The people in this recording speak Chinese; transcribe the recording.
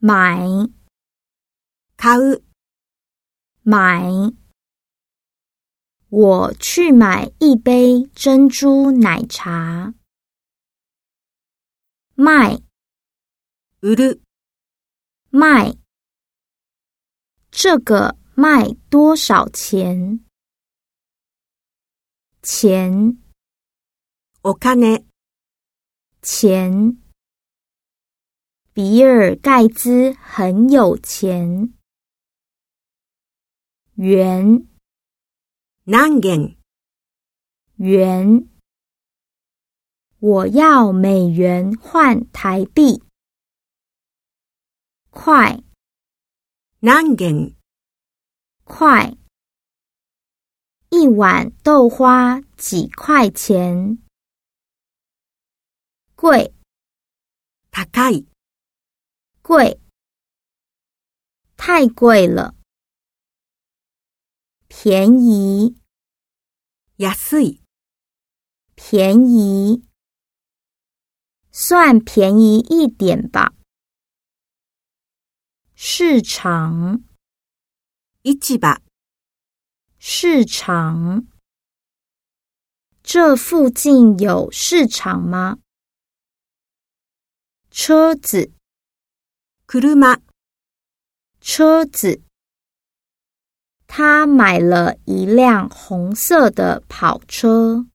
买買う、买，我去买一杯珍珠奶茶。卖売る、卖，这个卖多少钱？钱お金、钱， 比尔盖茨很有钱。元 n a g e n 元。我要美元换台币。快 n a g e n 快。一碗豆花几块钱？贵 t a 贵，太贵了。便宜，安い。便宜，算便宜一点吧。市场，イチ市场，这附近有市场吗？车子。车子，他买了一辆红色的跑车。